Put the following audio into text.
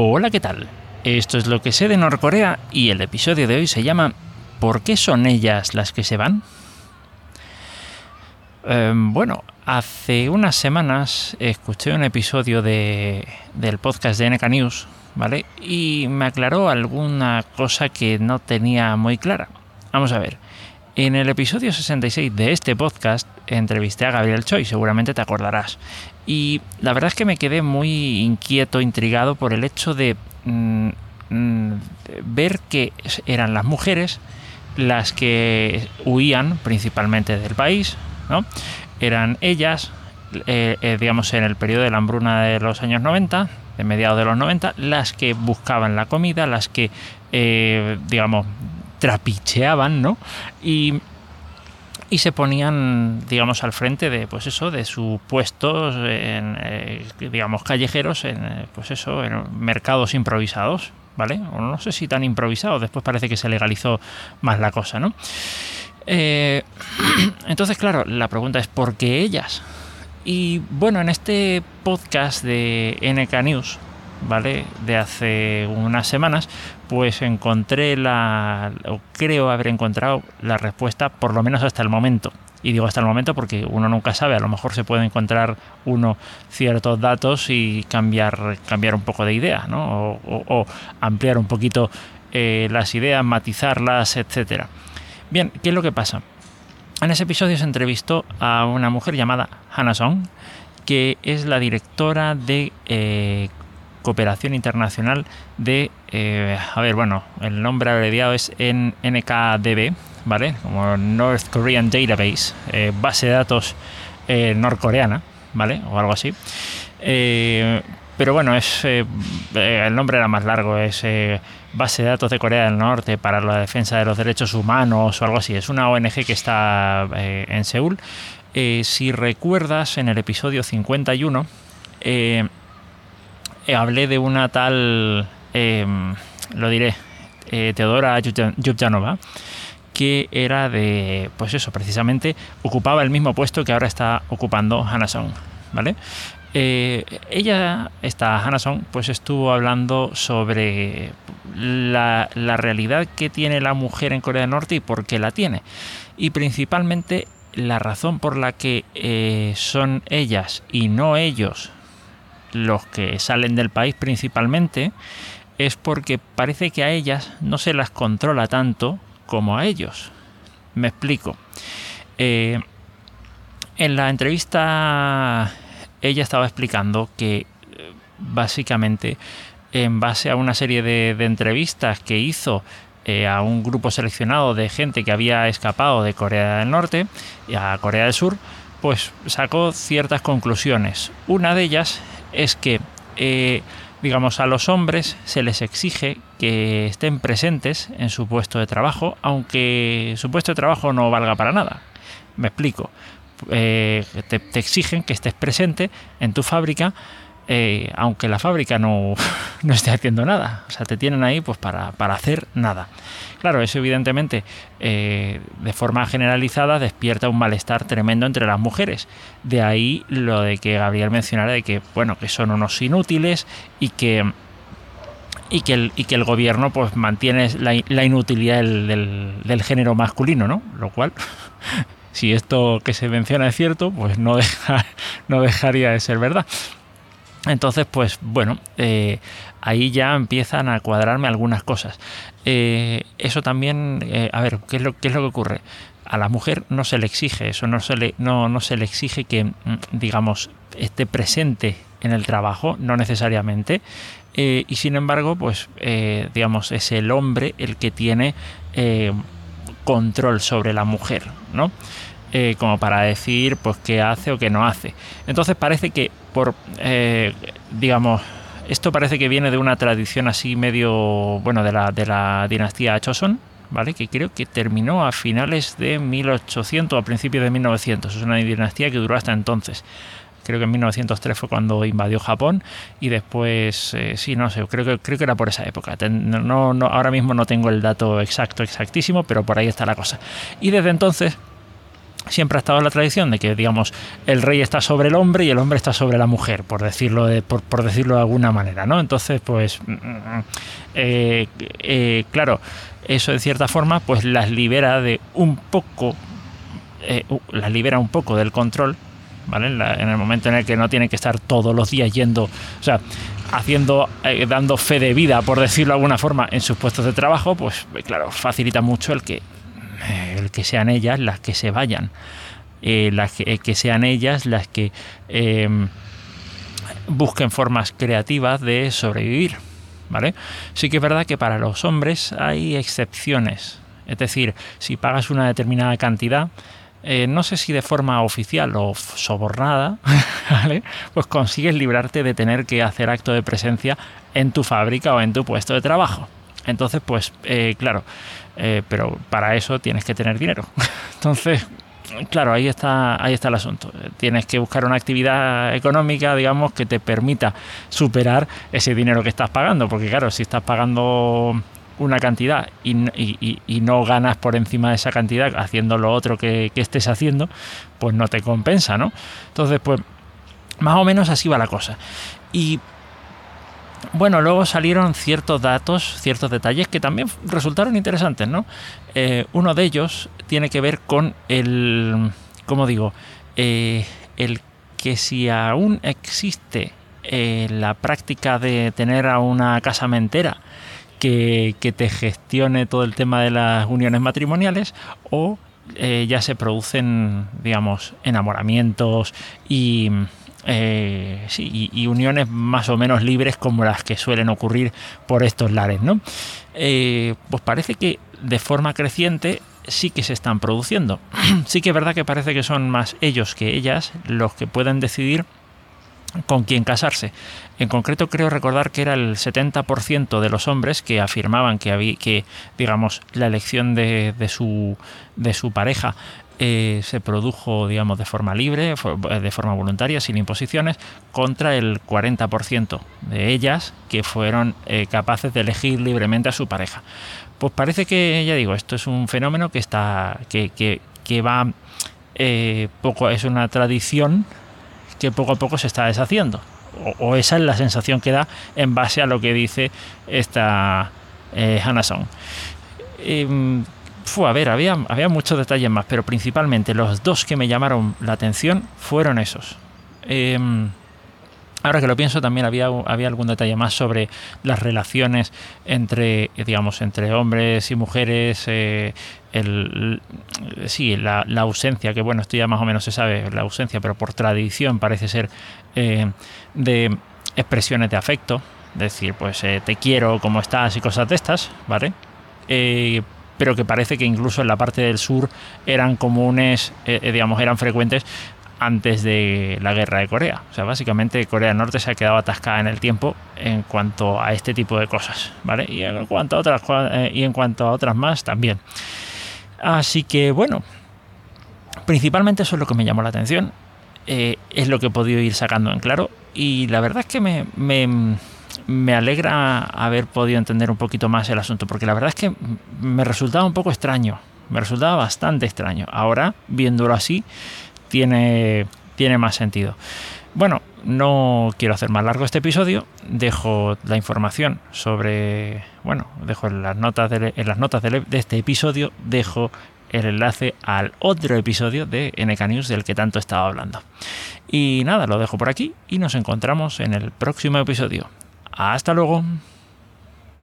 Hola, ¿qué tal? Esto es lo que sé de Norcorea y el episodio de hoy se llama ¿Por qué son ellas las que se van? Eh, bueno, hace unas semanas escuché un episodio de, del podcast de NK News, ¿vale? Y me aclaró alguna cosa que no tenía muy clara. Vamos a ver. En el episodio 66 de este podcast entrevisté a Gabriel Choi, seguramente te acordarás. Y la verdad es que me quedé muy inquieto, intrigado por el hecho de mm, mm, ver que eran las mujeres las que huían principalmente del país, ¿no? Eran ellas, eh, eh, digamos, en el periodo de la hambruna de los años 90, de mediados de los 90, las que buscaban la comida, las que, eh, digamos, trapicheaban, ¿no? Y y se ponían, digamos, al frente de, pues eso, de sus puestos, en, eh, digamos, callejeros, en, eh, pues eso, en mercados improvisados, ¿vale? O no sé si tan improvisados, después parece que se legalizó más la cosa, ¿no? Eh, entonces, claro, la pregunta es, ¿por qué ellas? Y bueno, en este podcast de NK News, ¿vale? De hace unas semanas, pues encontré la, o creo haber encontrado la respuesta, por lo menos hasta el momento. Y digo hasta el momento porque uno nunca sabe, a lo mejor se puede encontrar uno ciertos datos y cambiar, cambiar un poco de idea, ¿no? O, ampliar un poquito eh, las ideas, matizarlas, etcétera. Bien, ¿qué es lo que pasa? En ese episodio se entrevistó a una mujer llamada Hannah Song, que es la directora de eh, cooperación internacional de, eh, a ver, bueno, el nombre abreviado es NKDB, ¿vale? Como North Korean Database, eh, base de datos eh, norcoreana, ¿vale? O algo así. pero bueno, es el nombre era más largo, es base de datos de Corea del Norte para la defensa de los derechos humanos o algo así. Es una ONG que está en Seúl. si recuerdas, en el episodio 51, eh, hablé de una tal, em, lo diré, eh, Teodora Yubjanova, que era de, pues eso, precisamente ocupaba el mismo puesto que ahora está ocupando Hanason, ¿vale? Eh, ella, esta Hanason, pues estuvo hablando sobre la, realidad que tiene la mujer en Corea del Norte y por qué la tiene. Y principalmente la razón por la que son ellas y no ellos los que salen del país principalmente, es porque parece que a ellas no se las controla tanto como a ellos. Me explico. Eh, en la entrevista ella estaba explicando que eh, básicamente en base a una serie de, entrevistas que hizo eh, a un grupo seleccionado de gente que había escapado de Corea del Norte y a Corea del Sur, pues sacó ciertas conclusiones. Una de ellas es que, eh, digamos, a los hombres se les exige que estén presentes en su puesto de trabajo, aunque su puesto de trabajo no valga para nada. Me explico. Eh, te, exigen que estés presente en tu fábrica, eh, aunque la fábrica no, no, esté haciendo nada. O sea, te tienen ahí pues para, para hacer nada. Claro, eso evidentemente eh, de forma generalizada despierta un malestar tremendo entre las mujeres. De ahí lo de que Gabriel mencionara de que, bueno, que son unos inútiles y que y que el, y que el gobierno pues mantiene la, inutilidad del, del, género masculino, ¿no? Lo cual, si esto que se menciona es cierto, pues no, no dejaría de ser verdad. Entonces, pues bueno, eh, ahí ya empiezan a cuadrarme algunas cosas. Eh, eso también, eh, a ver, ¿qué es, lo, ¿qué es lo que ocurre? A la mujer no se le exige eso, no se le, no, no se le exige que, mm, digamos, esté presente en el trabajo, no necesariamente. y sin embargo, pues, digamos, es el hombre el que tiene control sobre la mujer, ¿no? como para decir pues qué hace o qué no hace. Entonces parece que por digamos esto parece que viene de una tradición así medio, bueno, de la, de la dinastía Choson, ¿vale? Que creo que terminó a finales de 1800 a principios de 1900. Es una dinastía que duró hasta entonces. Creo que en 1903 fue cuando invadió Japón y después, eh, sí, no sé, creo que, creo que era por esa época. No, no, ahora mismo no tengo el dato exacto, exactísimo, pero por ahí está la cosa. Y desde entonces siempre ha estado la tradición de que, digamos, el rey está sobre el hombre y el hombre está sobre la mujer, por decirlo de, por, decirlo de alguna manera, ¿no? Entonces, pues, mm, mm, eh, eh, claro, eso de cierta forma, pues las libera de un poco, eh, las libera un poco del control, ¿vale? En, el momento en el que no tiene que estar todos los días yendo, o sea, haciendo, dando fe de vida, por decirlo de alguna forma, en sus puestos de trabajo, pues, claro, facilita mucho el que que sean ellas las que se vayan, eh, las que, sean ellas las que em, busquen formas creativas de sobrevivir. ¿Vale? Sí que es verdad que para los hombres hay excepciones. Es decir, si pagas una determinada cantidad, eh, no sé si de forma oficial o sobornada, pues consigues librarte de tener que hacer acto de presencia en tu fábrica o en tu puesto de trabajo. Entonces, pues, eh, claro, eh, pero para eso tienes que tener dinero. Entonces, claro, ahí está, ahí está el asunto. Tienes que buscar una actividad económica, digamos, que te permita superar ese dinero que estás pagando, porque claro, si estás pagando una cantidad y, no ganas por encima de esa cantidad haciendo lo otro que, que estés haciendo, pues no te compensa, ¿no? Entonces, pues más o menos así va la cosa. Y bueno, luego salieron ciertos datos, ciertos detalles que también resultaron interesantes, ¿no? Eh, uno de ellos tiene que ver con el, ¿cómo digo? Eh, el que si aún existe eh, la práctica de tener a una casamentera que, que, te gestione todo el tema de las uniones matrimoniales o ya se producen, digamos, enamoramientos y eh, y, uniones más o menos libres como las que suelen ocurrir por estos lares, ¿no? Eh, pues parece que de forma creciente sí que se están produciendo. sí que es verdad que parece que son más ellos que ellas los que pueden decidir con quién casarse. En concreto creo recordar que era el 70% de los hombres que afirmaban que había que digamos la elección de, de, su de su pareja eh, se produjo, digamos, de forma libre, de forma voluntaria, sin imposiciones, contra el 40% de ellas que fueron eh, capaces de elegir libremente a su pareja. Pues parece que, ya digo, esto es un fenómeno que está, que, que, va, eh, poco, es una tradición que poco a poco se está deshaciendo. O, esa es la sensación que da en base a lo que dice esta Hannah Song. Em, a ver, había, había muchos detalles más, pero principalmente los dos que me llamaron la atención fueron esos. Em, ahora que lo pienso, también había, había algún detalle más sobre las relaciones entre, digamos, entre hombres y mujeres, eh, sí, la, ausencia, que bueno, esto ya más o menos se sabe, la ausencia, pero por tradición parece ser eh, de expresiones de afecto, decir, pues eh, te quiero, cómo estás y cosas de estas, ¿vale? Pero que parece que incluso en la parte del sur eran comunes, eh, eh, digamos, eran frecuentes antes de la guerra de Corea. O sea, básicamente Corea del Norte se ha quedado atascada en el tiempo en cuanto a este tipo de cosas, ¿vale? Y en cuanto a otras eh, y en cuanto a otras más también. Así que bueno, principalmente eso es lo que me llamó la atención. es lo que he podido ir sacando en claro y la verdad es que me me alegra haber podido entender un poquito más el asunto, porque la verdad es que me resultaba un poco extraño, me resultaba bastante extraño. Ahora, viéndolo así, tiene, tiene más sentido. Bueno, no quiero hacer más largo este episodio, dejo la información sobre, bueno, dejo en las notas de, las notas de, de este episodio, dejo el enlace al otro episodio de NK News del que tanto estaba hablando. Y nada, lo dejo por aquí y nos encontramos en el próximo episodio. Hasta luego.